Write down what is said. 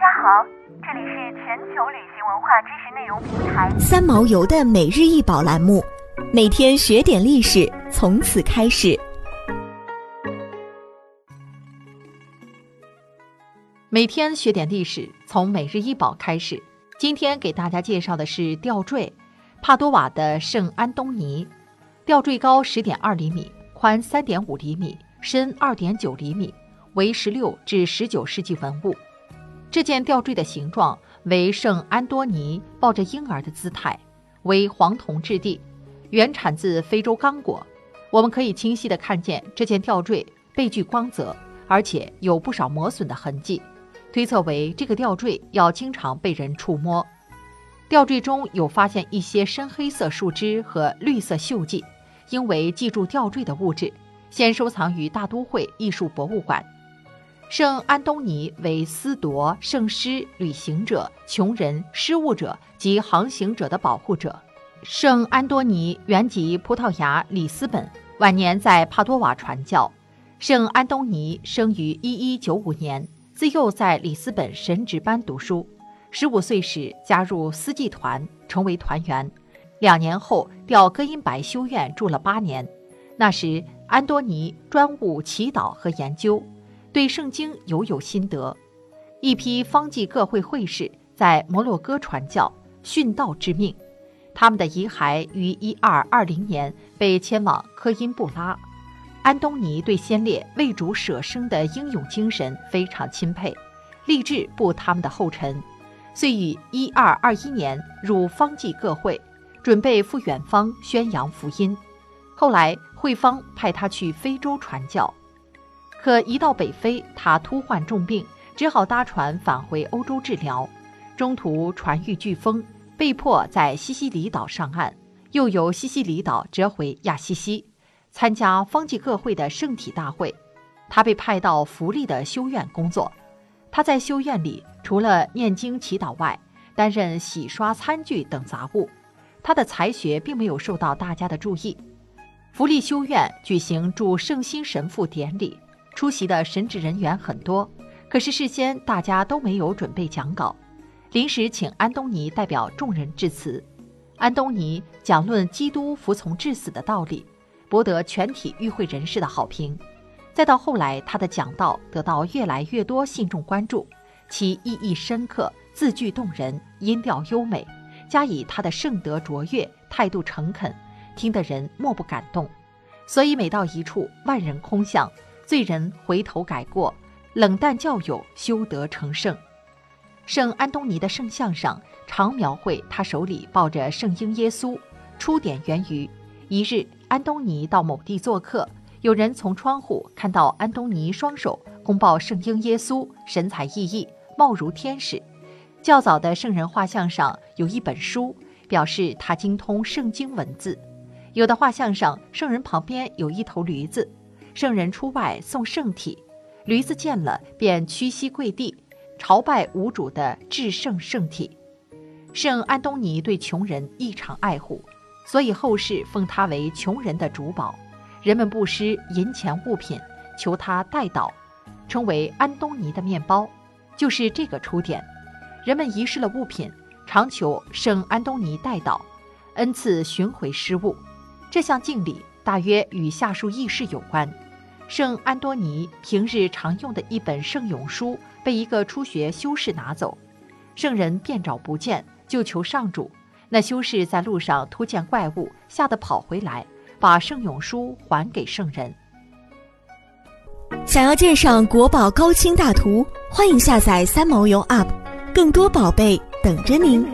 家好，这里是全球旅行文化知识内容平台三毛游的每日一宝栏目，每天学点历史，从此开始。每天学点历史，从每日一宝开始。今天给大家介绍的是吊坠，帕多瓦的圣安东尼。吊坠高十点二厘米，宽三点五厘米，深二点九厘米，为十六至十九世纪文物。这件吊坠的形状为圣安多尼抱着婴儿的姿态，为黄铜质地，原产自非洲刚果。我们可以清晰地看见这件吊坠背具光泽，而且有不少磨损的痕迹，推测为这个吊坠要经常被人触摸。吊坠中有发现一些深黑色树枝和绿色锈迹，应为记住吊坠的物质，现收藏于大都会艺术博物馆。圣安东尼为司铎、圣师、旅行者、穷人、失物者及航行者的保护者。圣安多尼原籍葡萄牙里斯本，晚年在帕多瓦传教。圣安东尼生于1195年，自幼在里斯本神职班读书。十五岁时加入司祭团，成为团员。两年后调哥音白修院住了八年。那时安多尼专务祈祷和研究。对圣经犹有心得，一批方济各会会士在摩洛哥传教殉道致命，他们的遗骸于一二二零年被迁往科因布拉。安东尼对先烈为主舍生的英勇精神非常钦佩，立志步他们的后尘，遂于一二二一年入方济各会，准备赴远方宣扬福音。后来会方派他去非洲传教。可一到北非，他突患重病，只好搭船返回欧洲治疗。中途船遇飓风，被迫在西西里岛上岸，又由西西里岛折回亚西西，参加方济各会的圣体大会。他被派到福利的修院工作。他在修院里除了念经祈祷外，担任洗刷餐具等杂物。他的才学并没有受到大家的注意。福利修院举行祝圣心神父典礼。出席的神职人员很多，可是事先大家都没有准备讲稿，临时请安东尼代表众人致辞。安东尼讲论基督服从至死的道理，博得全体与会人士的好评。再到后来，他的讲道得到越来越多信众关注，其意义深刻，字句动人，音调优美，加以他的圣德卓越，态度诚恳，听得人莫不感动。所以每到一处，万人空巷。罪人回头改过，冷淡教友修德成圣。圣安东尼的圣像上常描绘他手里抱着圣婴耶稣。出典源于一日，安东尼到某地做客，有人从窗户看到安东尼双手公抱圣婴耶稣，神采奕奕，貌如天使。较早的圣人画像上有一本书，表示他精通圣经文字。有的画像上，圣人旁边有一头驴子。圣人出外送圣体，驴子见了便屈膝跪地，朝拜无主的至圣圣体。圣安东尼对穷人异常爱护，所以后世奉他为穷人的主保。人们布施银钱物品，求他代祷，称为安东尼的面包，就是这个出典。人们遗失了物品，常求圣安东尼代祷，恩赐寻回失物。这项敬礼。大约与下述轶事有关：圣安多尼平日常用的一本圣咏书被一个初学修士拿走，圣人便找不见，就求上主。那修士在路上突见怪物，吓得跑回来，把圣咏书还给圣人。想要鉴赏国宝高清大图，欢迎下载三毛游 App，更多宝贝等着您。